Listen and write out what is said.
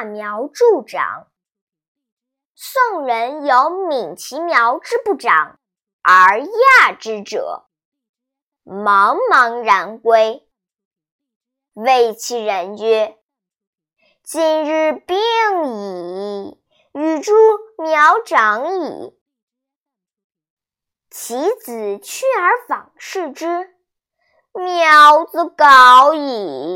揠苗助长，宋人有闵其苗之不长而揠之者，茫茫然归，谓其人曰，今日病矣，与助苗长矣。其子去而访视之，苗子槁矣。